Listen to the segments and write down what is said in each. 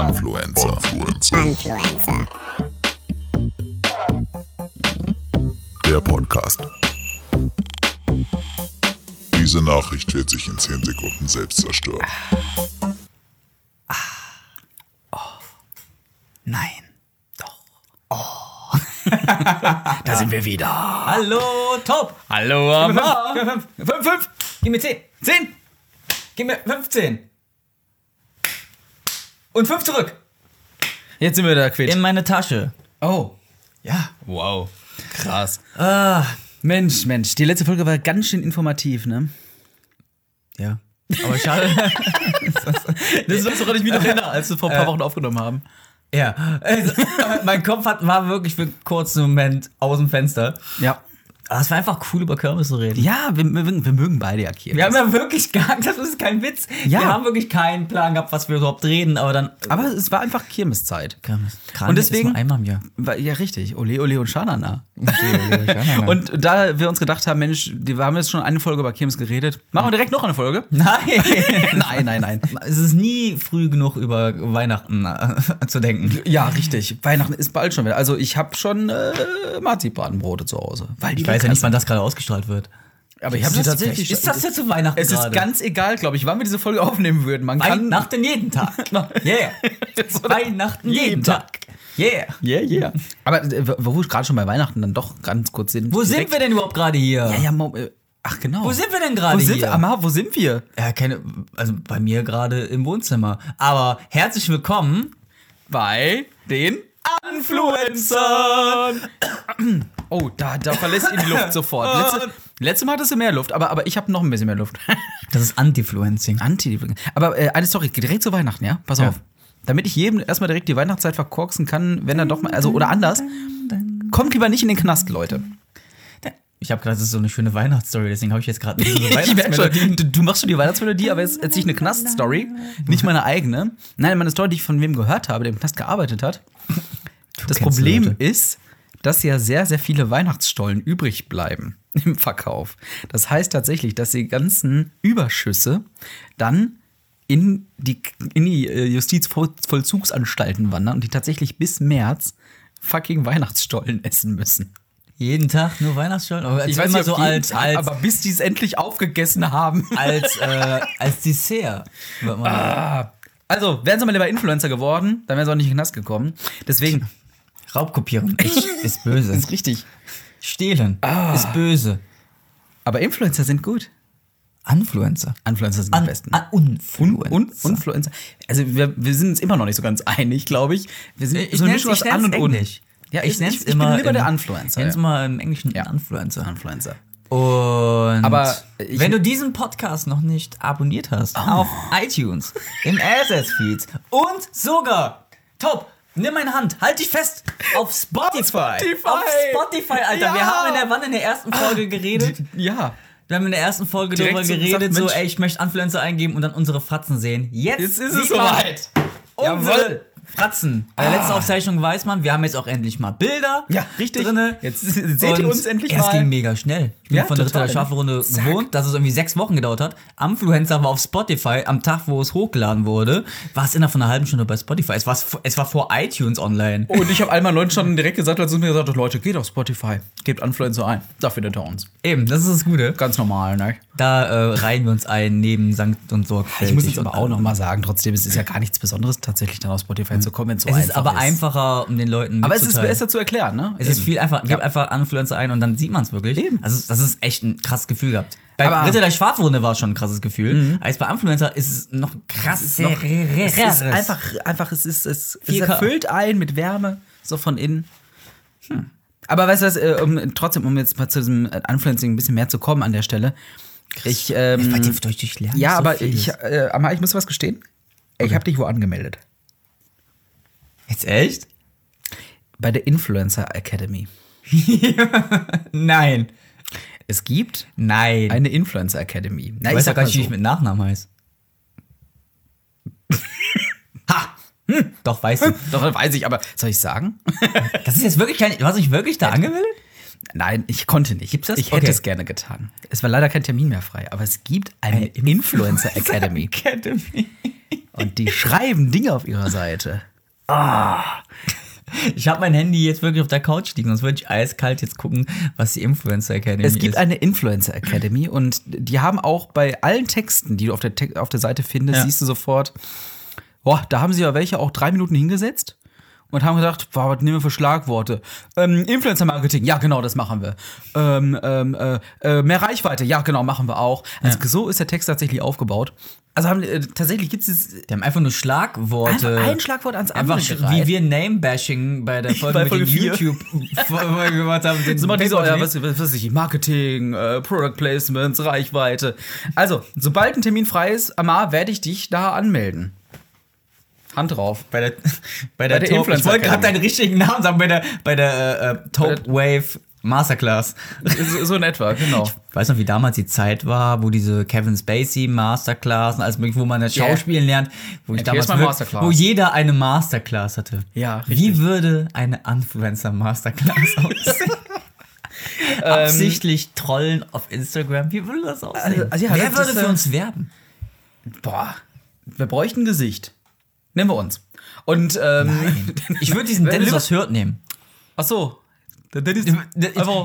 Influencer. Influencer. Der Podcast. Diese Nachricht wird sich in 10 Sekunden selbst zerstören. Nein. Doch. Oh. da sind wir wieder. Hallo, top. Hallo, gib mir fünf, fünf, fünf. Gib mir zehn. Zehn. Gib mir 15. Und fünf zurück. Jetzt sind wir da quitt. In meine Tasche. Oh. Ja. Wow. Krass. Ah. Mensch, Mensch. Die letzte Folge war ganz schön informativ, ne? Ja. Aber schade. Das ist das, woran ich mich noch erinnere, als wir vor ein paar Wochen aufgenommen haben. ja. Also, mein Kopf hat, war wirklich für einen kurzen Moment aus dem Fenster. Ja. Aber es war einfach cool, über Kirmes zu reden. Ja, wir, wir, wir mögen beide ja Kirmes. Wir haben ja wirklich gar, das ist kein Witz. Ja. Wir haben wirklich keinen Plan gehabt, was wir überhaupt reden, aber dann. Aber es war einfach Kirmeszeit. Kirmes. Und deswegen- Ist nur einmal im Jahr. War- Ja, richtig. Ole, ole und Schanana. Und da wir uns gedacht haben, Mensch, wir haben jetzt schon eine Folge über Kirmes geredet. Machen wir direkt noch eine Folge? Nein! Nein, nein, nein. Es ist nie früh genug über Weihnachten äh, zu denken. Ja, richtig. Weihnachten ist bald schon wieder. Also ich habe schon äh, Marzipanbrote zu Hause. Weil die Ich weiß ja lecker nicht, wann das gerade ausgestellt wird. Aber ich habe Ist sie das- tatsächlich. Ist das jetzt zu Weihnachten Es ist gerade? ganz egal, glaube ich, wann wir diese Folge aufnehmen würden. Man kann. Weihnachten jeden Tag. Yeah. Weihnachten jeden Tag. Yeah. Yeah, yeah. Aber äh, wo wir gerade schon bei Weihnachten dann doch ganz kurz sind. Wo sind wir denn überhaupt gerade hier? Ja, ja, Mo äh, ach genau. Wo sind wir denn gerade Wo sind hier? wir? Amar, wo sind wir? Ja, keine, also bei mir gerade im Wohnzimmer. Aber herzlich willkommen. Bei den Influencern. Oh, da, da verlässt ihn die Luft sofort. Letzte, letzte Mal hattest du mehr Luft, aber, aber ich habe noch ein bisschen mehr Luft. Das ist Antifluencing. Anti. Aber äh, eine Story, direkt zu Weihnachten, ja? Pass Ja. auf. Damit ich jedem erstmal direkt die Weihnachtszeit verkorksen kann, wenn er doch mal, also oder anders, kommt lieber nicht in den Knast, Leute. Ich habe gerade, das ist so eine schöne Weihnachtsstory, deswegen habe ich jetzt gerade eine schon, du, du machst schon die Weihnachtsmelodie, aber jetzt erzähle ich eine Knast-Story, nicht meine eigene. Nein, meine Story, die ich von wem gehört habe, der im Knast gearbeitet hat. Das kennst Problem Leute. ist, dass ja sehr, sehr viele Weihnachtsstollen übrig bleiben im Verkauf. Das heißt tatsächlich, dass die ganzen Überschüsse dann in die, in die äh, Justizvollzugsanstalten wandern und die tatsächlich bis März fucking Weihnachtsstollen essen müssen. Jeden Tag nur Weihnachtsstollen. Aber Ich weiß mal nicht, so als, Tag, als, aber bis die es endlich aufgegessen haben. als, äh, als Dessert. Ah. Also, wären sie mal lieber Influencer geworden, dann wären sie auch nicht in den Knast gekommen. Deswegen. Raubkopieren ist, ist böse. ist richtig. Stehlen ist böse. Aber Influencer sind gut. Influencer. Influencer sind An, die besten. an Un, Influencer. un, Influencer. Also, wir, wir sind uns immer noch nicht so ganz einig, glaube ich. Wir sind Ich so eine Mischung aus an und un. Ja, ich ich, nenn's ich, ich immer bin lieber im- der Influencer. Nenn's ja. mal im Englischen Ja. Influencer. Influencer. Und Aber ich- wenn du diesen Podcast noch nicht abonniert hast, Oh. auf iTunes, im RSS-Feed und sogar, top, nimm meine Hand, halt dich fest, auf Spotify. Spotify. Auf Spotify, Alter. Ja. Wir haben in der, wann in der ersten Folge geredet? Ja. Wir haben in der ersten Folge Direkt darüber so geredet, gesagt, so, ey, ich möchte Influencer eingeben und dann unsere Fratzen sehen. Jetzt, Jetzt ist es soweit. Unsere Jawohl. Fratzen. Bei der letzten Aufzeichnung weiß man, wir haben jetzt auch endlich mal Bilder. Ja, richtig. Drinne. Jetzt seht ihr uns endlich Es mal. ging mega schnell. Ich bin Ja, von der Ritter total. Schafelrunde gewohnt, dass es irgendwie sechs Wochen gedauert hat. Influencer war auf Spotify am Tag, wo es hochgeladen wurde, war es innerhalb von einer halben Stunde bei Spotify. Es war, es war vor iTunes online. Und ich habe einmal Leuten schon direkt gesagt, als sie mir gesagt Leute, geht auf Spotify, gebt Influencer ein. Da findet ihr uns. Eben, das ist das Gute. Ganz normal, ne? Da äh, reihen wir uns ein neben Sankt und Sorgfältig. Ich muss jetzt aber auch noch mal sagen, trotzdem, es ist ja gar nichts Besonderes, tatsächlich dann auf Spotify zu kommen, wenn es so Es ist einfach aber ist. einfacher, um den Leuten Aber es ist besser zu erklären, ne? Es ist Eben. viel einfacher. Gib Ja. einfach Influencer ein und dann sieht man es wirklich. Eben. Also das ist echt ein krasses Gefühl gehabt. Bei Aber- Mhm. Ritter der Schwarzrunde war es schon ein krasses Gefühl. Als bei Influencer ist es noch krass. Es ist einfach, einfach, es ist, es, es 4K. erfüllt ein mit Wärme, so von innen. Hm. Aber weißt du was, äh, um, trotzdem, um jetzt mal zu diesem äh, Influencing ein bisschen mehr zu kommen an der Stelle. Ich, ähm, Bei dir durch dich lernen. ja, so aber ich, äh, Amar, ich muss was gestehen. Ich habe dich wo angemeldet? Jetzt echt? Bei der Influencer Academy. Nein. Es gibt Nein. eine Influencer Academy. Na, ich weiß ja gar nicht, wie so. ich mit Nachnamen heiße. ha! Hm, doch, weißt du. Doch, weiß ich, aber soll ich sagen? Das ist jetzt wirklich kein. Du hast dich wirklich da angemeldet? Nein, ich konnte nicht. Gibt's das? Ich hätte Okay. es gerne getan. Es war leider kein Termin mehr frei, aber es gibt eine, Influencer Academy. Academy. Und die schreiben Dinge auf ihrer Seite. Ich habe mein Handy jetzt wirklich auf der Couch liegen, sonst würde ich eiskalt jetzt gucken, was die Influencer Academy Es gibt ist. eine Influencer Academy und die haben auch bei allen Texten, die du auf der, auf der Seite findest, Ja. siehst du sofort, boah, da haben sie ja welche auch drei Minuten hingesetzt und haben gedacht, boah, was nehmen wir für Schlagworte? Ähm, Influencer Marketing, ja genau, das machen wir. Ähm, ähm, äh, äh, mehr Reichweite, ja genau, machen wir auch. Also so ist der Text tatsächlich aufgebaut. Also haben, äh, tatsächlich gibt es Die haben einfach nur Schlagworte. einfach ein Schlagwort ans andere Einfach gereiht. wie wir Name-Bashing bei der Folge Bei mit Folge den vier. YouTube-Folge gemacht haben. Den So mal diese, ja, was, was weiß ich, Marketing, äh, Product Placements, Reichweite. Also, sobald ein Termin frei ist, Amar, werde ich dich da anmelden. Hand drauf. bei der, bei der, der Top, Influencer ich wollte gerade deinen richtigen Namen sagen, bei der, bei der äh, äh, Top Wave Masterclass. So, so in etwa, genau. Weißt du noch, wie damals die Zeit war, wo diese Kevin Spacey Masterclass und alles mögliche, wo man das Schauspielen lernt, wo ich damals Masterclass. wo jeder eine Masterclass hatte. Ja, richtig. Wie würde eine Influencer Masterclass aussehen? Absichtlich trollen auf Instagram. Wie würde das aussehen? Also, ja, Wer das würde für uns werben? Boah, wir bräuchten ein Gesicht. Nehmen wir uns. Und, ähm, Ich würde diesen Dennis aus Hürth nehmen. ach so. Der Dennis, Ich,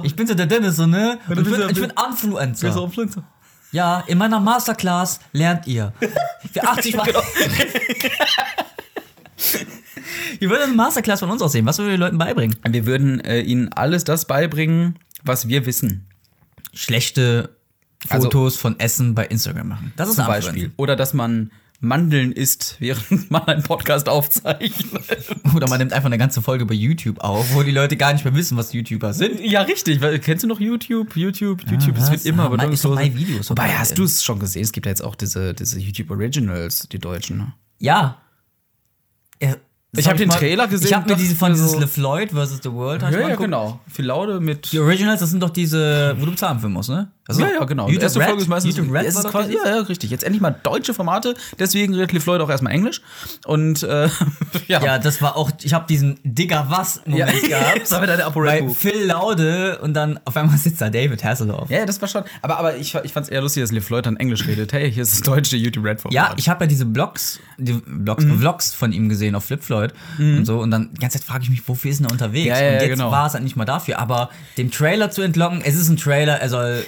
ich bin so der Dennis, so, ne? Und du ich bin, ich bin Influencer. so Influencer. Ja, in meiner Masterclass lernt ihr. Für 80 Mal. Wie würde eine Masterclass von uns aussehen? Was würden wir den Leuten beibringen? Wir würden äh, ihnen alles das beibringen, was wir wissen. Schlechte Also- Fotos von Essen bei Instagram machen. Das ist Zum ein Beispiel. Oder dass man Mandeln isst, während man einen Podcast aufzeichnet. Oder man nimmt einfach eine ganze Folge bei YouTube auf, wo die Leute gar nicht mehr wissen, was YouTuber sind. Ja, richtig. Weil, kennst du noch YouTube? YouTube, YouTube, das was? wird immer Ah. My Videos, Wobei, hast du es schon gesehen? Es gibt ja jetzt auch diese, diese YouTube Originals, die deutschen. Ne? Ja. ja Ich hab den mal- Trailer gesehen Ich habe mir diese von mir dieses so- LeFloid vs. The World. Ja, ja, genau. Viel Laude mit. Die Originals, das sind doch diese, wo du bezahlen für musst, ne? Also, ja, ja, genau. Die YouTube erste Red, Folge ist meistens YouTube Red es ist quasi, ja, ja, richtig. Jetzt endlich mal deutsche Formate, deswegen redet Liv Lloyd auch erstmal Englisch. Und äh, ja. Ja, das war auch, ich habe diesen Digger was Moment Ja. gehabt. Das war wieder der bei. Phil Laude und dann auf einmal sitzt da David Hasselhoff. Ja, das war schon. Aber, aber ich, ich fand es eher lustig, dass Liv Lloyd dann Englisch redet. Hey, hier ist das deutsche YouTube Red Format. Ja, ich habe ja diese Blogs, die Blogs, Mhm. Vlogs von ihm gesehen auf Flip Floyd und so und dann die ganze Zeit frage ich mich, wofür ist denn er unterwegs? Ja, ja, und jetzt genau. war es halt nicht mal dafür, aber dem Trailer zu entlocken, es ist ein Trailer, er soll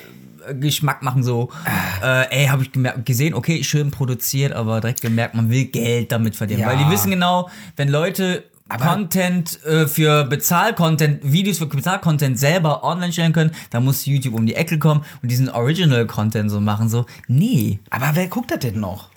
Geschmack machen so, äh, ey, habe ich gemerkt, gesehen, okay, schön produziert, aber direkt gemerkt, man will Geld damit verdienen, Ja. weil die wissen genau, wenn Leute Content äh, für Bezahl-Content, Videos für Bezahl-Content selber online stellen können, dann muss YouTube um die Ecke kommen und diesen Original-Content so machen, so, nee. aber wer guckt das denn noch?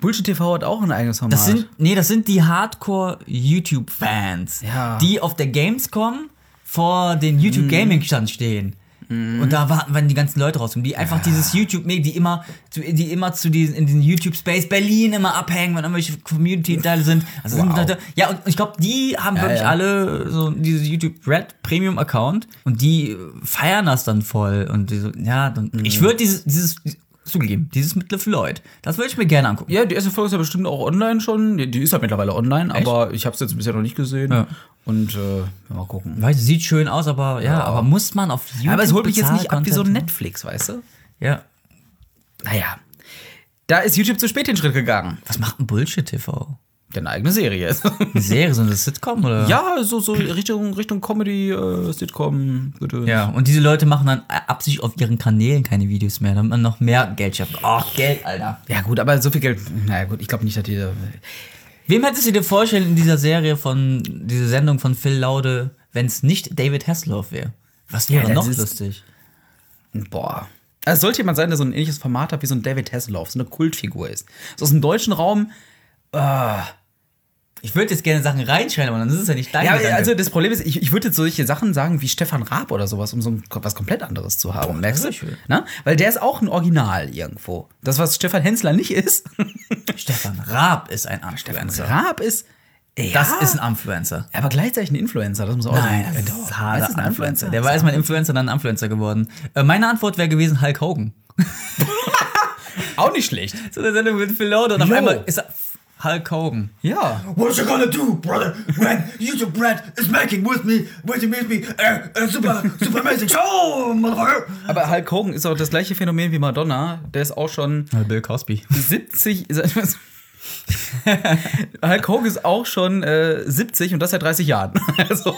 Bullshit TV hat auch ein eigenes Format. Das sind, nee, das sind die Hardcore-YouTube-Fans, Ja. die auf der Gamescom vor den YouTube Gaming Stand stehen. Und da warten, wenn die ganzen Leute rauskommen, die einfach dieses YouTube, die immer, die immer zu diesen, in diesen YouTube Space Berlin immer abhängen, wenn irgendwelche Community-Teile sind. Also sind Wow. Leute, ja, und ich glaube, die haben Ja, wirklich ja. alle so dieses YouTube Red Premium Account und die feiern das dann voll. Und die so, ja, dann, Mhm. ich würde dieses, dieses, zugegeben, dieses mit LeFloid, das würde ich mir gerne angucken. Ja, die erste Folge ist ja bestimmt auch online schon. Die, die ist ja mittlerweile online, aber ich habe es jetzt bisher noch nicht gesehen. Ja. Und äh, mal gucken. Weiß, sieht schön aus, aber ja, aber muss man auf YouTube aber es holt mich jetzt nicht ab wie so ein Bezahl-Content- Netflix, weißt du? Ja. Naja. Da ist YouTube zu spät den Schritt gegangen. Was macht ein Bullshit TV? Eine eigene Serie. Eine Serie, so eine Sitcom oder? ja, so, so Richtung, Richtung Comedy, äh, Sitcom, bitte. Ja, und diese Leute machen dann absichtlich auf ihren Kanälen keine Videos mehr, damit man noch mehr Geld schafft. Oh, Geld, Alter. Ja, gut, aber so viel Geld. Naja, gut, ich glaube nicht, dass die. Wem hättest du dir vorstellen in dieser Serie von, diese Sendung von Phil Laude, wenn es nicht David Hasselhoff wäre? Was wäre Ja, noch ist- lustig? Boah. Also es sollte jemand sein, der so ein ähnliches Format hat wie so ein David Hasselhoff, so eine Kultfigur ist. So aus dem deutschen Raum. Ich würde jetzt gerne Sachen reinschreiben, aber dann ist es ja nicht dein Ja, Gedanke. also das Problem ist, ich, ich würde jetzt solche Sachen sagen wie Stefan Raab oder sowas, um so ein, was komplett anderes zu haben. merkst du? das. Na? Weil der ist auch ein Original irgendwo. Das, was Stefan Hensler nicht ist. Stefan Raab ist ein Influencer. Raab ist. Ja, Das ist ein Influencer. aber gleichzeitig ein Influencer, das muss auch Nein, sein. das Doch, ist das harter ist ein Influencer. Der war erstmal ein Influencer, dann ein Influencer geworden. Äh, meine Antwort wäre gewesen Hulk Hogan. Auch nicht schlecht. So eine Sendung mit Phil Laude und auf einmal ist er Hulk Hogan. Ja. What you gonna do, brother, when YouTube Brad is making with me, with me, with me, uh, uh, super, super amazing show, motherfucker? Aber Hulk Hogan ist auch das gleiche Phänomen wie Madonna. Der ist auch schon Bill Cosby. 70. Hulk Hogan ist auch schon äh, 70 und das seit 30 Jahren. Also,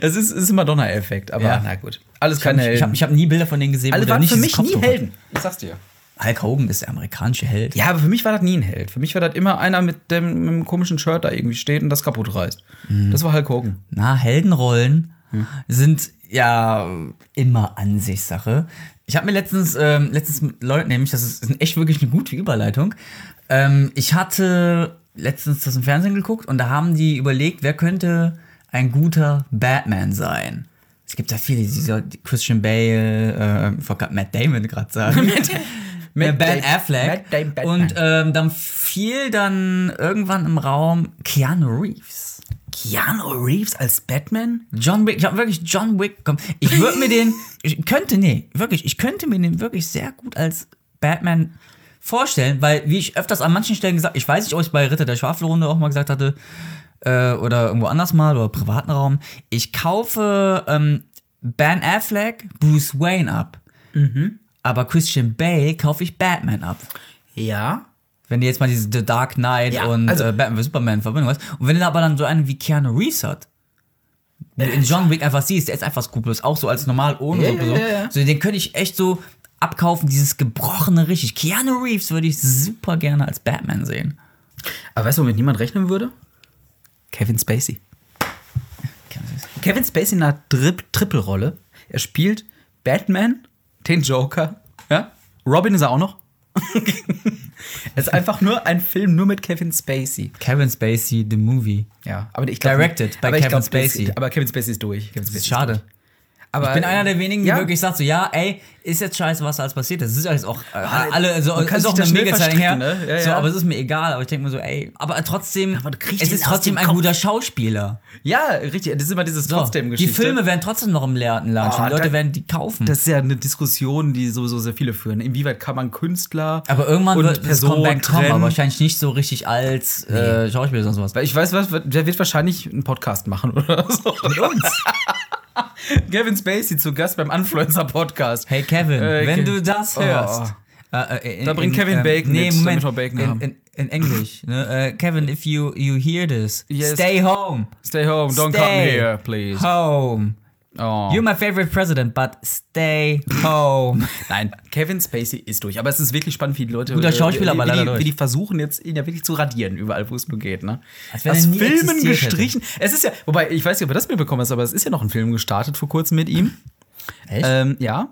es ist, es ist ein Madonna-Effekt, aber Ja. na gut. Alles habe keine ich hab, Helden. ich hab nie Bilder von denen gesehen, Alle waren nicht für mich nie. Helden. Ich sag's dir. Hulk Hogan ist der amerikanische Held. Ja, aber für mich war das nie ein Held. Für mich war das immer einer mit dem, mit dem komischen Shirt da irgendwie steht und das kaputt reißt. Mhm. Das war Hulk Hogan. Na, Heldenrollen sind ja immer Ansichtssache. Ich habe mir letztens, ähm, letztens mit Leuten, nämlich, das ist echt wirklich eine gute Überleitung. Ähm, ich hatte letztens das im Fernsehen geguckt und da haben die überlegt, wer könnte ein guter Batman sein. Es gibt da viele, dieser Christian Bale, äh, ich wollte grad Matt Damon gerade sagen. Matt Ben Affleck. Und ähm, dann fiel dann irgendwann im Raum Keanu Reeves. Keanu Reeves als Batman? John Wick, ich habe wirklich John Wick. Komm, ich würde mir den, ich könnte, nee, wirklich, ich könnte mir den wirklich sehr gut als Batman vorstellen, weil, wie ich öfters an manchen Stellen gesagt, ich weiß nicht, ob ich bei Ritter der Schwafelrunde auch mal gesagt hatte, äh, oder irgendwo anders mal, oder privaten Raum, ich kaufe ähm, Ben Affleck Bruce Wayne ab. Aber Christian Bale kaufe ich Batman ab. Ja. Wenn du jetzt mal diese The Dark Knight Ja, und also- äh, Batman vs. Superman in Verbindung hast. Und wenn du aber dann so einen wie Keanu Reeves hat, in John Wick einfach siehst, der ist einfach skrupellos, auch so als normal ohne Ja, so, ja, ja. so, den könnte ich echt so abkaufen, dieses gebrochene richtig. Keanu Reeves würde ich super gerne als Batman sehen. Aber weißt du, womit niemand rechnen würde? Kevin Spacey. Kevin Spacey in einer Tri Triple-Rolle. Er spielt Batman, den Joker, ja? Robin ist er auch noch. es ist einfach nur ein Film nur mit Kevin Spacey. Kevin Spacey, the movie. Ja, aber ich glaub, Directed by Kevin glaub, Spacey. Das, aber Kevin Spacey ist durch. Spacey ist schade. durch. Aber Ich bin einer der wenigen, die ja. wirklich sagt so, ja, ey, ist jetzt scheiße, was da alles passiert ist. Es ist ja jetzt auch äh, alle, also, man kann ist auch eine schnell mega Zeit her. ne? Ja, So, ja. aber es ist mir egal. Aber ich denke mir so, ey, aber trotzdem, Aber es ist trotzdem dem ein guter Schauspieler. Ja, richtig. Das ist immer dieses So, trotzdem die Geschichte. Filme werden trotzdem noch im Laden landen. Oh, die Leute da- werden die kaufen. Das ist ja eine Diskussion, die sowieso sehr viele führen. Inwieweit kann man Künstler aber irgendwann und wird das Comeback kommen, aber wahrscheinlich nicht so richtig als äh, Schauspieler oder sowas. Weil ich weiß, was, der wird wahrscheinlich einen Podcast machen oder so. Mit uns. Kevin Spacey zu Gast beim Influencer-Podcast. Hey Kevin, Äh, wenn du das Oh. hörst. Äh, äh, in- Da bringt in- Kevin ähm, Bacon nee, mit, Moment, Bacon in, in, in Englisch. Ne? Äh, Kevin, if you, you hear this, Yes. stay home. Stay home, don't come Stay here, please. Home. Oh. You're my favorite president, but stay home. Nein, Kevin Spacey ist durch. Aber es ist wirklich spannend, wie die Leute. Guter äh, Schauspieler, wie, aber wie, leider die, wie die versuchen, jetzt ihn ja wirklich zu radieren, überall, wo es nur geht. Ne? Aus Filmen existiert hätte. gestrichen. Es ist ja, wobei, ich weiß nicht, ob du das mitbekommen hast, aber es ist ja noch ein Film gestartet vor kurzem mit ihm. Echt? Ähm, ja.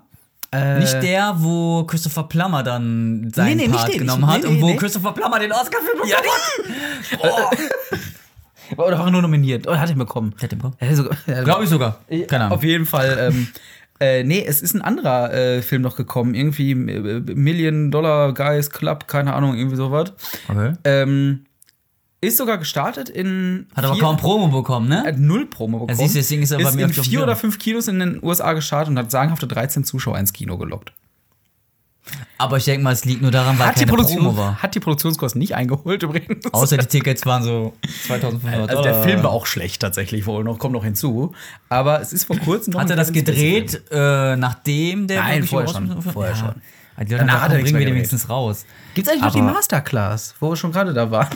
Äh, nicht der, wo Christopher Plummer dann seinen Nee, nee, Part den. genommen Ich- hat nee, und nee, wo. Christopher Plummer den Oscar für bekommen Ja, hat. Oder war er nur nominiert? Oder hat er ihn bekommen? Hat er ihn bekommen? Hat er hat- Glaube ich sogar. Keine Ahnung. Auf jeden Fall. Ähm, äh, nee, es ist ein anderer äh, Film noch gekommen. Irgendwie äh, Million Dollar Guys Club, keine Ahnung, irgendwie sowas. Okay. Ähm, ist sogar gestartet in. Hat aber vier- kaum Promo bekommen, ne? Hat null Promo bekommen. siehst du, deswegen ist er bei ist mir in vier oder fünf Kinos in den USA gestartet und hat sagenhafte 13 Zuschauer ins Kino gelockt. Aber ich denke mal, es liegt nur daran, weil Hat die, keine Produktion, Promo war. hat die Produktionskosten nicht eingeholt übrigens. Außer die Tickets waren so 2500 also der. Film war auch schlecht tatsächlich wohl noch, kommt noch hinzu. Aber es ist vor kurzem noch Hat er das gedreht, äh, nachdem der Nein, vorher schon, vorher schon. Ja, die Leute Danach haben gesagt, bringen wir den wenigstens raus. Gibt's eigentlich noch die Aber- Masterclass, wo wir schon gerade da waren?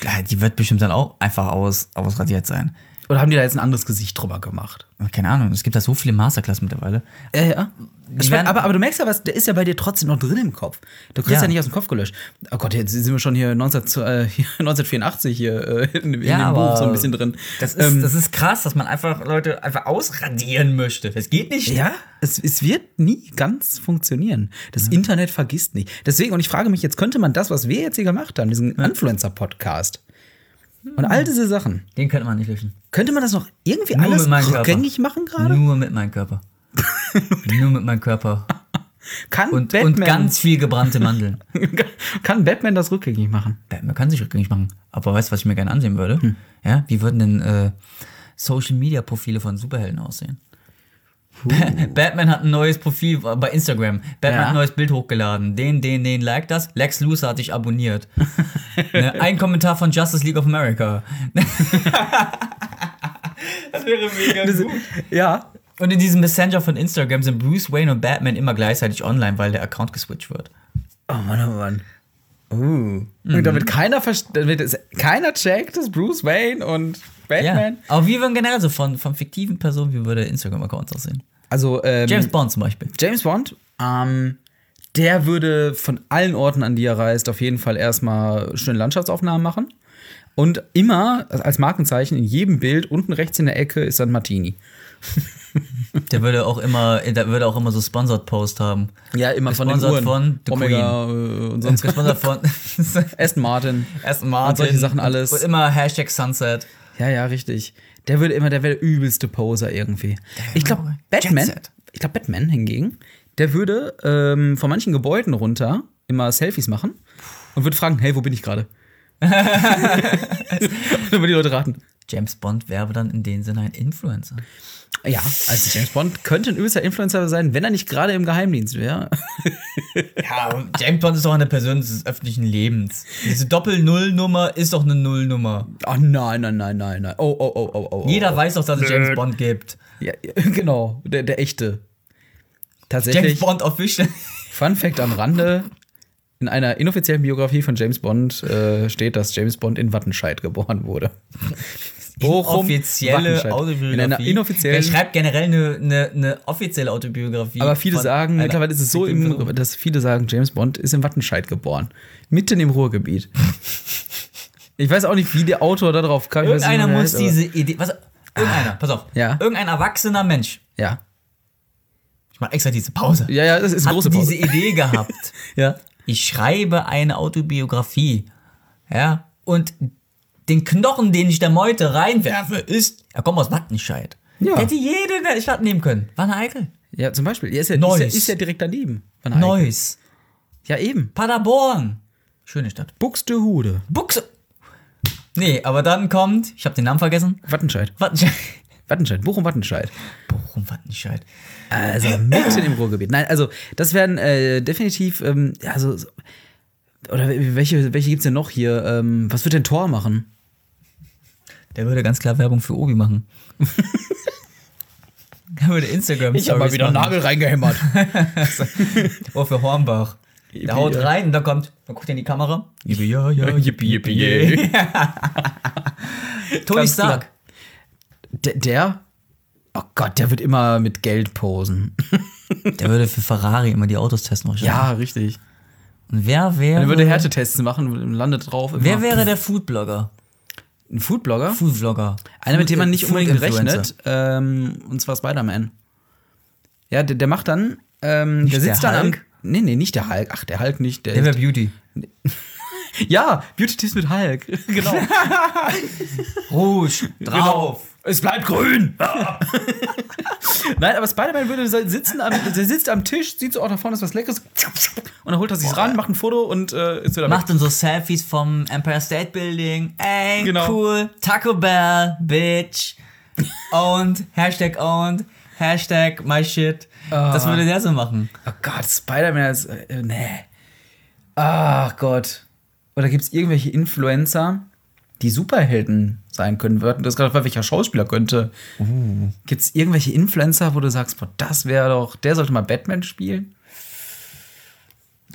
Glaub, die wird bestimmt dann auch einfach aus, ausradiert sein. Oder haben die da jetzt ein anderes Gesicht drüber gemacht? Keine Ahnung, es gibt da so viele Masterclass mittlerweile. Ja, ja. Mein, aber, aber du merkst ja was, der ist ja bei dir trotzdem noch drin im Kopf. Du kriegst ja, Ja. nicht aus dem Kopf gelöscht. Oh Gott, jetzt sind wir schon hier, 19, äh, hier 1984 hier äh, in, in Ja, dem Buch so ein bisschen drin. Das ist, Ähm, das ist krass, dass man einfach Leute einfach ausradieren möchte. Das geht nicht. Ja, es, es wird nie ganz funktionieren. Das Internet vergisst nicht. Deswegen, und ich frage mich, jetzt könnte man das, was wir jetzt hier gemacht haben, diesen Influencer-Podcast und all diese Sachen, Den könnte man nicht löschen. könnte man das noch irgendwie Nur alles rückgängig machen gerade? Nur mit meinem Körper. Nur mit meinem Körper. Kann Und, Batman, und ganz viel gebrannte Mandeln. kann Batman das rückgängig machen? Batman kann sich rückgängig machen. Aber weißt du, was ich mir gerne ansehen würde? Ja, wie würden denn äh, Social Media Profile von Superhelden aussehen? Batman hat ein neues Profil bei Instagram. Batman Ja. hat ein neues Bild hochgeladen. Den, den, den like das. Lex Luthor hat dich abonniert. ne, ein Kommentar von Justice League of America. das wäre mega gut. Ja. Und in diesem Messenger von Instagram sind Bruce Wayne und Batman immer gleichzeitig online, weil der Account geswitcht wird. Oh Mann, oh Mann. Und damit keiner, damit es, keiner checkt, dass Bruce Wayne und Ja. Batman. Aber wie würden generell so von, von fiktiven Personen, wie würde Instagram-Accounts aussehen? Also ähm, James Bond zum Beispiel. James Bond, ähm, der würde von allen Orten, an die er reist, auf jeden Fall erstmal schöne Landschaftsaufnahmen machen. Und immer als Markenzeichen in jedem Bild unten rechts in der Ecke ist dann Martini. Der würde auch immer, der würde auch immer so Sponsored Post haben. Ja, immer von den Gesponsert Uhren. von The Omega äh, und sonst Gesponsert von Aston Martin. Aston Martin. Und solche Sachen alles. Und immer Hashtag Sunset. Ja, ja, richtig. Der würde immer, der wäre der übelste Poser irgendwie. Ich glaube, Batman, ich glaube, Batman hingegen, der würde ähm, von manchen Gebäuden runter immer Selfies machen und würde fragen, hey, wo bin ich gerade? und dann würden die Leute raten. James Bond wäre dann in dem Sinne ein Influencer. Ja, also James Bond könnte ein übelster Influencer sein, wenn er nicht gerade im Geheimdienst wäre. Ja, und James Bond ist doch eine Person des öffentlichen Lebens. Diese Doppel-Null-Nummer ist doch eine Null-Nummer. Oh nein, nein, nein, nein, nein. Oh, oh, oh, oh, oh. Jeder weiß doch, dass es James Bond gibt. Ja, ja, genau, der, der echte. Tatsächlich. James Bond Official. Fun Fact am Rande: In einer inoffiziellen Biografie von James Bond äh, steht, dass James Bond in Wattenscheid geboren wurde. Bochum, offizielle Wattenscheid. Autobiografie. In einer inoffiziellen. schreibt generell eine, eine, eine offizielle Autobiografie? Aber viele sagen, mittlerweile ist es so, im, dass viele sagen, James Bond ist in Wattenscheid geboren. Mitten im Ruhrgebiet. ich weiß auch nicht, wie der Autor darauf kam. Nicht, Irgendeiner muss heißt, diese Idee. Was, irgendeiner, pass auf. Ja. Irgendein erwachsener Mensch. Ja. Ich mach extra diese Pause. Ja, ja, das ist eine große Pause. diese Idee gehabt. Ja. ich schreibe eine Autobiografie. Ja. Und den Knochen, den ich der Meute reinwerfe, ist, er kommt aus Wattenscheid. Ja. Der hätte jede Stadt nehmen können. Wanne Eickel. Ja, zum Beispiel. Ja, ist, ja, ist, Neuss. ja, ist ja direkt daneben. Neuss. Ja, eben. Paderborn. Schöne Stadt. Buxtehude. Buchse. Nee, aber dann kommt, ich habe den Namen vergessen. Wattenscheid. Wattenscheid. Wattenscheid. Bochum, Wattenscheid. Bochum, Wattenscheid. Also mitten im Ruhrgebiet. Nein, also das werden äh, definitiv, ähm, ja, so, so oder welche, welche gibt's denn noch hier? Ähm, was wird denn Tor machen? Der würde ganz klar Werbung für Obi machen. er würde Instagram Stories machen. reingehämmert. Oh, für Hornbach. Der haut rein und dann kommt, dann guckt er in die Kamera. Yippie, ja, ja, yippie, yippie, yay. Tony Stark. Der, der, oh Gott, der wird immer mit Geld posen. Der würde für Ferrari immer die Autos testen wahrscheinlich. ja, richtig. Und wer wäre. Er würde Härtetests machen und landet drauf. Wer wäre der Foodblogger? Ein Foodblogger? Foodvlogger. Einer, mit dem man nicht unbedingt Food-Influencer. rechnet. Ähm, und zwar Spider-Man. Ja, der, der macht dann, ähm, der der sitzt dann am. Nee, nee, nicht der Hulk. Ach, der Hulk nicht. Der Der wäre Beauty. Ja, Beauty Tips mit Hulk. genau. Rouge. Drauf. Es bleibt grün. Nein, aber Spider-Man würde sitzen, am, der sitzt am Tisch, sieht so, oh, da vorne ist was Leckeres. Und dann holt er sich ran, macht ein Foto und äh, ist wieder. Macht dann so Selfies vom Empire State Building. Ey, Genau. cool. Taco Bell, bitch. Owned. Hashtag owned. Hashtag my shit. Das würde der so machen. Oh Gott, Spider-Man ist. Äh, nee. Ach Gott. Oder gibt es irgendwelche Influencer, die Superhelden sein können? Wir hatten das gerade, welcher Schauspieler könnte. Gibt es irgendwelche Influencer, wo du sagst, boah, das wäre doch, der sollte mal Batman spielen?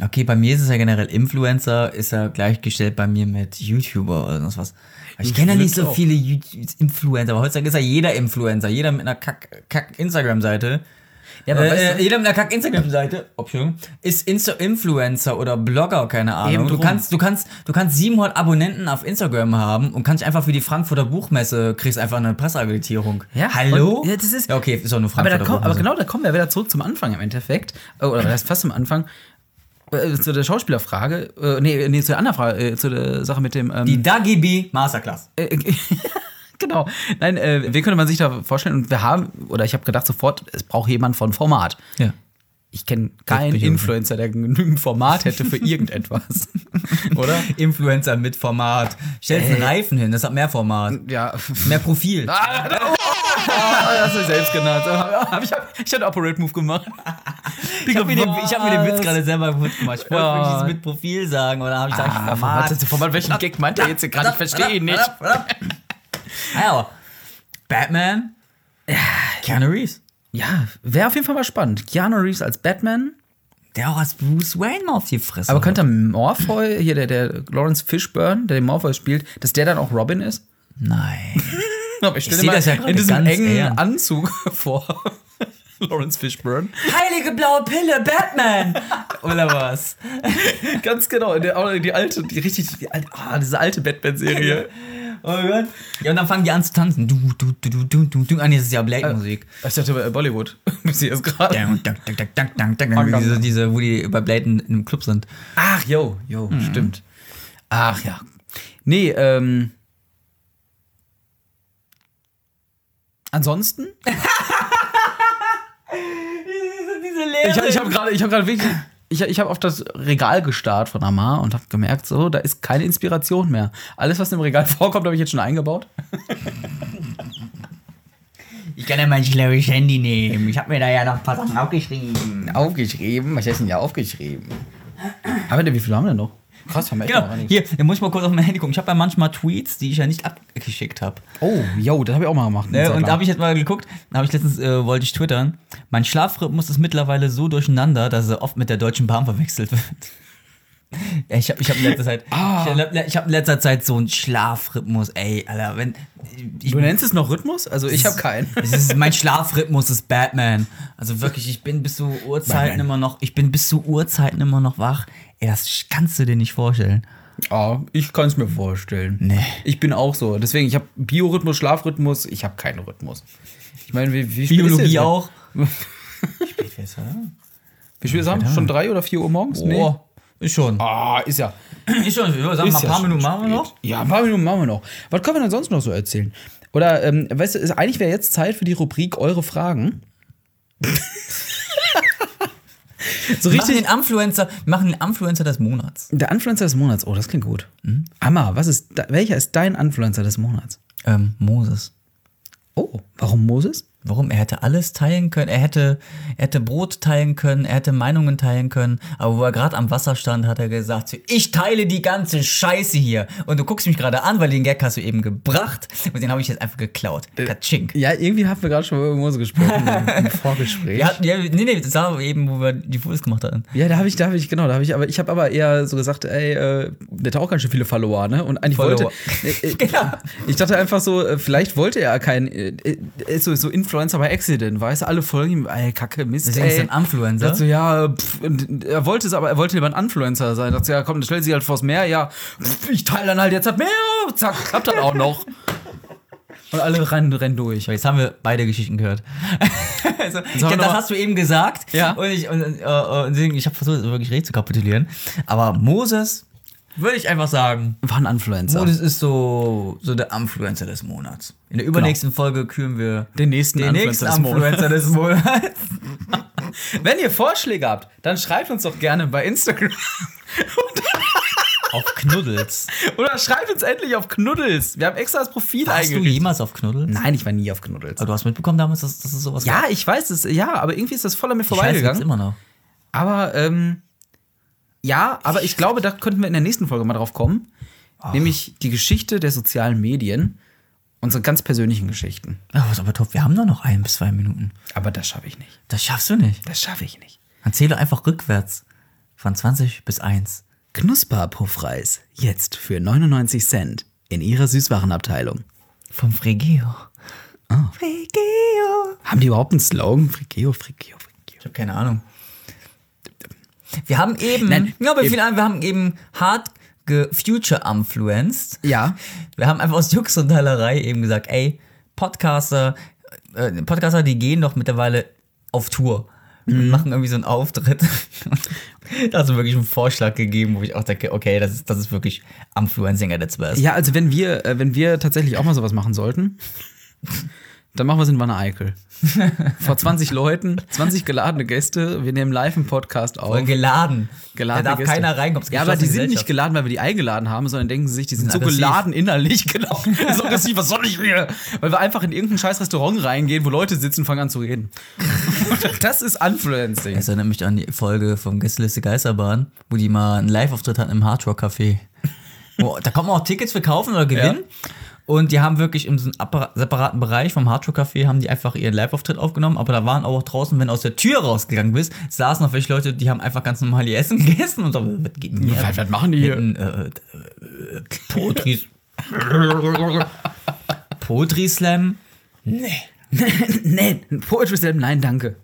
Okay, bei mir ist es ja generell Influencer, ist ja gleichgestellt bei mir mit YouTuber oder sonst was. Ich Ich kenne ja nicht so auch. viele YouTube Influencer, aber heutzutage ist ja jeder Influencer, jeder mit einer Kack-Instagram-Seite. Ja, aber äh, weißt du- jeder mit einer Kack-Instagram-Seite, Entschuldigung, ist Insta Influencer oder Blogger, keine Ahnung. Eben Du kannst, du kannst, du kannst 700 Abonnenten auf Instagram haben und kannst einfach für die Frankfurter Buchmesse kriegst einfach eine Presseakkreditierung. Ja, Hallo? und- ja, das ist- ja, okay, ist doch nur Aber, Frankfurter da komm, aber genau, da kommen wir wieder zurück zum Anfang im Endeffekt. Oh, Oder das ist fast zum Anfang. Äh, Zu der Schauspielerfrage. Äh, nee, nee, zu der anderen Frage, äh, zu der Sache mit dem. Ähm, Die Dagi B Masterclass. Äh, genau. Nein, äh, wie könnte man sich da vorstellen? Und wir haben, oder ich habe gedacht sofort, es braucht jemand von Format. Ja. Ich kenne keinen Influencer, der genügend Format hätte für irgendetwas. oder? Influencer mit Format. Stellst einen Ey. Reifen hin, das hat mehr Format. Ja. Mehr Profil. Ah, oh, das ist selbst genannt. Hab ich, hab, ich hatte Operate Move gemacht. Ich habe mir, den- ich hab mir den Witz gerade selber gut gemacht. Ich wollte wirklich dieses mit Profil sagen, oder habe ich gesagt, Ah, Format. Format, welchen Gag meint er jetzt gerade? Ich verstehe ihn nicht. Aber Batman, Keanu Reeves. Ja, wäre auf jeden Fall mal spannend. Keanu Reeves als Batman. Der auch als Bruce Wayne mal auf die Fresse. Aber könnte Morpheus, hier der, der Lawrence Fishburne, der den Morpheus spielt, dass der dann auch Robin ist? Nein. Aber ich stelle mal das ja in diesem ganz engen eher. Anzug vor. Lawrence Fishburne. Heilige blaue Pille, Batman! Oder was? Ganz genau, auch die alte, die richtig, die alte, ah, diese alte Batman-Serie. Oh Gott. Ja, und dann fangen die an zu tanzen. Du, du, du, du, du, du, du. Ah, nee, das ist ja Blade-Musik. Ich dachte Bollywood. Bis sie jetzt gerade. Dank. Diese, diese, wo die bei Blade in, im Club sind. Ach, yo, yo, stimmt. Ach ja. Nee, ähm. Ansonsten? Diese Lehre. Ich, ich habe gerade, gerade wirklich, ich, ich habe auf das Regal gestarrt von Amar und habe gemerkt, so, da ist keine Inspiration mehr. Alles, was im Regal vorkommt, habe ich jetzt schon eingebaut. Ich kann ja mein schlaues Handy nehmen. Ich habe mir da ja noch ein paar Sachen aufgeschrieben. Aufgeschrieben, was heißt denn ja aufgeschrieben? Aber wie viele haben wir denn noch? Krass, haben wir echt noch Genau. einiges. Hier, dann muss ich mal kurz auf mein Handy gucken. Ich habe ja manchmal Tweets, die ich ja nicht abgeschickt habe. Oh, yo, das habe ich auch mal gemacht. Ne? Und da habe ich jetzt mal geguckt, da habe ich letztens, äh, wollte ich twittern, mein Schlafrhythmus ist mittlerweile so durcheinander, dass er oft mit der Deutschen Bahn verwechselt wird. Ja, ich habe ich hab in letzter Zeit, Ah. ich, ich habe in letzter Zeit so einen Schlafrhythmus, ey, Alter, wenn ich, du nennst es noch Rhythmus? Also ich habe keinen. ist, mein Schlafrhythmus ist Batman. Also wirklich, ich bin bis zu Uhrzeiten immer noch, ich bin bis zu Uhrzeiten immer noch wach. Ey, das kannst du dir nicht vorstellen. Ja, ich kann es mir vorstellen. Nee. Ich bin auch so. Deswegen, ich habe Biorhythmus, Schlafrhythmus, ich habe keinen Rhythmus. Ich meine, wie, wie Biologie auch. Spät? Wie spät ist es? Schon drei oder vier Uhr morgens? Oh, ist schon. Ah, ist ja. Ist schon, wir sagen Ist mal ein ja paar schon Minuten machen wir noch. Ja, ein paar Minuten machen wir noch. Was können wir denn sonst noch so erzählen? Oder, ähm, weißt du, ist, eigentlich wäre jetzt Zeit für die Rubrik Eure Fragen. so Wir machen richtig. den Influencer, machen den Influencer des Monats. Der Influencer des Monats. Oh, das klingt gut. Amma, was ist, welcher ist dein Influencer des Monats? Ähm, Moses. Oh, warum Moses? Warum? Er hätte alles teilen können. Er hätte, er hätte Brot teilen können, er hätte Meinungen teilen können. Aber wo er gerade am Wasser stand, hat er gesagt, ich teile die ganze Scheiße hier. Und du guckst mich gerade an, weil den Gag hast du eben gebracht. Und den habe ich jetzt einfach geklaut. Katschink. Ja, irgendwie haben wir gerade schon über Moses gesprochen im, im Vorgespräch. Ja, ja, nee, nee, das war eben, wo wir die Fotos gemacht hatten. Ja, da habe ich, da habe ich, genau, da habe ich, aber ich habe aber eher so gesagt, ey, äh, der hat auch ganz schön viele Follower, ne? Und eigentlich Follower. wollte. Äh, äh, Genau. Ich dachte einfach so, äh, vielleicht wollte er kein, äh, äh, so, so Influencer bei Accident, weißt du, alle folgen ihm, ey, Kacke, Mist, Deswegen ist ey. er ein Influencer. Dachte so, ja, pff, und er wollte es, aber er wollte lieber ein Influencer sein. Dachte so, ja, komm, dann stellt sich halt vors Meer, ja, pff, ich teile dann halt jetzt das Meer, zack, klappt dann auch noch. Und alle rennen, rennen durch. Jetzt haben wir beide Geschichten gehört. also, das hast du eben gesagt. Ja. Und ich, und, äh, äh, deswegen, ich habe versucht, wirklich richtig zu kapitulieren. Aber Moses, würde ich einfach sagen, War ein Influencer. Moses ist so, so der Influencer des Monats. In der übernächsten Folge küren wir Den nächsten den Influencer nächsten des Monats. Influencer des Monats. Wenn ihr Vorschläge habt, dann schreibt uns doch gerne bei Instagram. Auf Knuddels. Oder schreibt uns endlich auf Knuddels. Wir haben extra das Profil Warst du eingerichtet. jemals auf Knuddels? Nein, ich war nie auf Knuddels. Aber du hast mitbekommen damals, dass, dass es sowas Ja, gab? ich weiß es, ja, aber irgendwie ist das voll an mir Die Scheiße gibt's vorbeigegangen. immer noch. Aber, ähm, ja, aber ich glaube, da könnten wir in der nächsten Folge mal drauf kommen. Nämlich die Geschichte der sozialen Medien. Unsere ganz persönlichen Geschichten. Ja, was aber top, wir haben doch noch ein bis zwei Minuten. Aber das schaffe ich nicht. Das schaffst du nicht. Das schaffe ich nicht. Dann zähle einfach rückwärts. Von 20 bis 1. Knusper-Puffreis. Jetzt für 99 Cent. In ihrer Süßwarenabteilung. Vom Fregeo. Ah. Fregeo. Haben die überhaupt einen Slogan? Frigeo, Frigeo, Frigeo. Ich habe keine Ahnung. Wir haben eben, Nein, ja, eben. viele, wir haben eben hart ge-future-influenced. Ja. Wir haben einfach aus Jux und Teilerei eben gesagt, ey, Podcaster, äh, Podcaster, die gehen doch mittlerweile auf Tour. Mhm. Und machen irgendwie so einen Auftritt. da hast du wirklich einen Vorschlag gegeben, wo ich auch denke, okay, das ist, das ist wirklich Influencing at its best. Ja, also wenn wir, äh, wenn wir tatsächlich auch mal sowas machen sollten, dann machen wir es in Wanne Eickel. Vor 20 Leuten, 20 geladene Gäste, wir nehmen live einen Podcast auf. Voll geladen. Geladene da darf Gäste. keiner reinkommen. Ja, aber die sind nicht geladen, weil wir die eingeladen haben, sondern denken sie sich, die sind so aggressiv. geladen innerlich, genau. so aggressiv, was soll ich mir? Weil wir einfach in irgendein scheiß Restaurant reingehen, wo Leute sitzen und fangen an zu reden. das ist Influencing. Das erinnert mich an die Folge vom Gästeliste Geisterbahn, wo die mal einen Live-Auftritt hatten im Hardrock Café. Wo, da kann man auch Tickets verkaufen oder gewinnen. Und die haben wirklich im so einem appara- separaten Bereich vom Hardrock Café haben die einfach ihren Live-Auftritt aufgenommen, aber da waren auch draußen, wenn du aus der Tür rausgegangen bist, saßen noch welche Leute, die haben einfach ganz normal ihr Essen gegessen und so, was geht denn hier? Was- was machen die hier? Mitten, Äh, äh, Poetry. Poetry Slam? nee, Poetry Slam, nein, danke.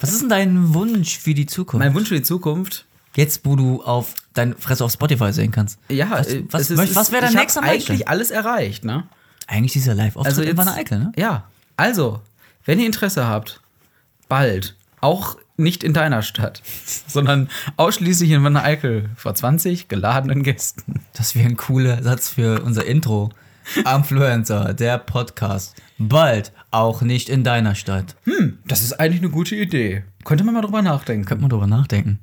Was ist denn dein Wunsch für die Zukunft? mein Wunsch für die Zukunft. Jetzt, wo du auf dein Fresse auf Spotify sehen kannst. Ja, was, äh, was, was wäre dein nächster eigentlich Meilenstein? alles erreicht, ne? Eigentlich dieser Live-Auftritt Also in Wanne Eickel, ne? Ja, also, wenn ihr Interesse habt, bald, auch nicht in deiner Stadt, sondern ausschließlich in Wanne Eickel vor 20 geladenen Gästen. Das wäre ein cooler Satz für unser Intro. Influencer, der Podcast. Bald auch nicht in deiner Stadt. Das ist eigentlich eine gute Idee. Könnte man mal drüber nachdenken. Könnte man drüber nachdenken.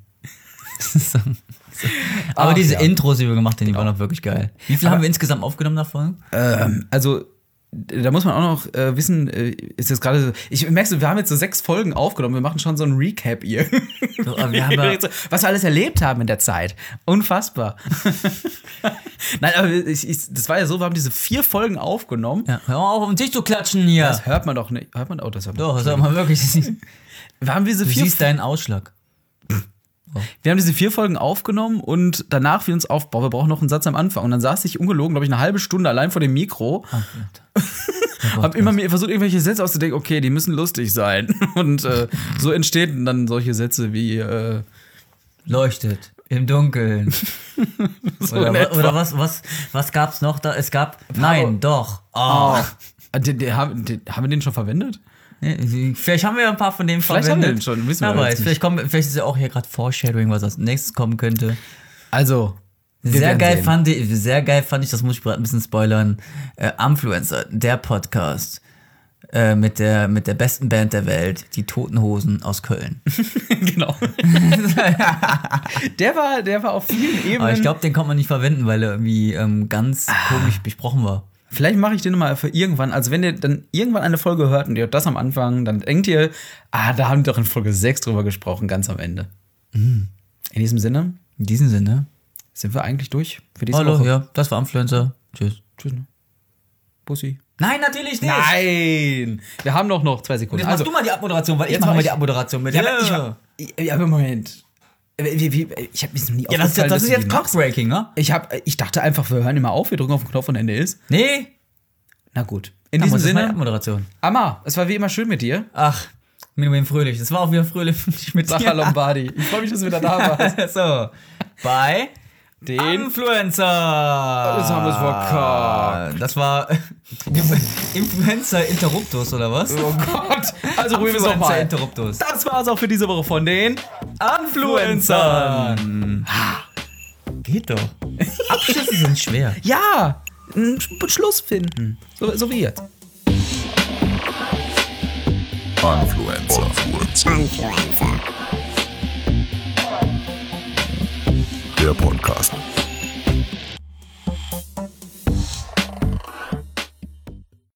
Aber Ach, diese ja. Intros, die wir gemacht haben, die waren auch wirklich geil. Wie viel Aber- haben wir insgesamt aufgenommen davon? Ähm, also, da muss man auch noch äh, wissen, äh, ist jetzt gerade so, ich merke wir haben jetzt so sechs Folgen aufgenommen, wir machen schon so ein Recap hier. So, wir haben ja- Was wir alles erlebt haben in der Zeit. Unfassbar. Nein, aber ich, ich, das war ja so, wir haben diese vier Folgen aufgenommen. Ja, hör mal auf, auf den Tisch zu klatschen hier. Das hört man doch nicht. Hört man, oh, das hört man. Doch, sag mal wirklich. Du Wir haben diese vier siehst deinen Ausschlag. Wir haben diese vier Folgen aufgenommen und danach fiel uns auf, boah, wir brauchen noch einen Satz am Anfang. Und dann saß ich ungelogen, glaube ich, eine halbe Stunde allein vor dem Mikro. hab immer mir versucht, irgendwelche Sätze auszudenken, okay, die müssen lustig sein. Und äh, so entstehen dann solche Sätze wie, äh, Leuchtet im Dunkeln. so Oder, oder was, was, was gab's noch da? Es gab. Nein, doch. Oh. Oh. Den, den, den, haben wir den schon verwendet? Nee, Vielleicht haben wir ein paar von denen Vielleicht verwendet. haben wir den schon, wissen wir weiß, vielleicht, kommen, vielleicht ist ja auch hier gerade Foreshadowing, was als nächstes kommen könnte. Also, Sehr geil, sehen. fand ich, sehr geil fand ich, das muss ich gerade ein bisschen spoilern. Äh, Influencer, der Podcast äh, mit, der, mit der besten Band der Welt, die Toten Hosen aus Köln. genau. der, war, der war auf vielen Ebenen. Aber ich glaube, den konnte man nicht verwenden, weil er irgendwie ähm, ganz Ah. komisch besprochen war. Vielleicht mache ich den mal für irgendwann. Also, wenn ihr dann irgendwann eine Folge hört und ihr hört das am Anfang, dann denkt ihr, ah, da haben wir doch in Folge 6 drüber gesprochen, ganz am Ende. Mm. In diesem Sinne In diesem Sinne. sind wir eigentlich durch für diese Hallo, Woche. ja, das war Influencer. Tschüss. Tschüss. ne? Bussi. Nein, natürlich nicht. Nein! Wir haben noch, noch zwei Sekunden. Jetzt machst du mal die Abmoderation, weil ich jetzt mache mach mal die Abmoderation mit. ja, aber ich, ja, aber Moment. Wie, wie, ich habe mich noch nie Ja, das, das ist jetzt. Cockbreaking, ne? Ich, hab, ich dachte einfach, wir hören immer auf, wir drücken auf den Knopf und Ende ist. Nee. Na gut. In Dann diesem es Sinne, Abmoderation. Amma, es war wie immer schön mit dir. Ach, Minumin Fröhlich. Das war auch wieder fröhlich mit Sacha dir. Lombardi. Ich freue mich, dass du wieder da warst. so. Bei Den Influencer. Das haben wir verkackt. Das war Influencer Interruptus oder was? Oh Gott. Also ruhen wir es Influencer nochmal. Interruptus. Das war's auch für diese Woche von den Influencern. Geht doch. Abschlüsse sind schwer. Ja, einen Sch- Schluss finden. So, so wie jetzt. Influencer. Influencer. Influencer. Der Podcast.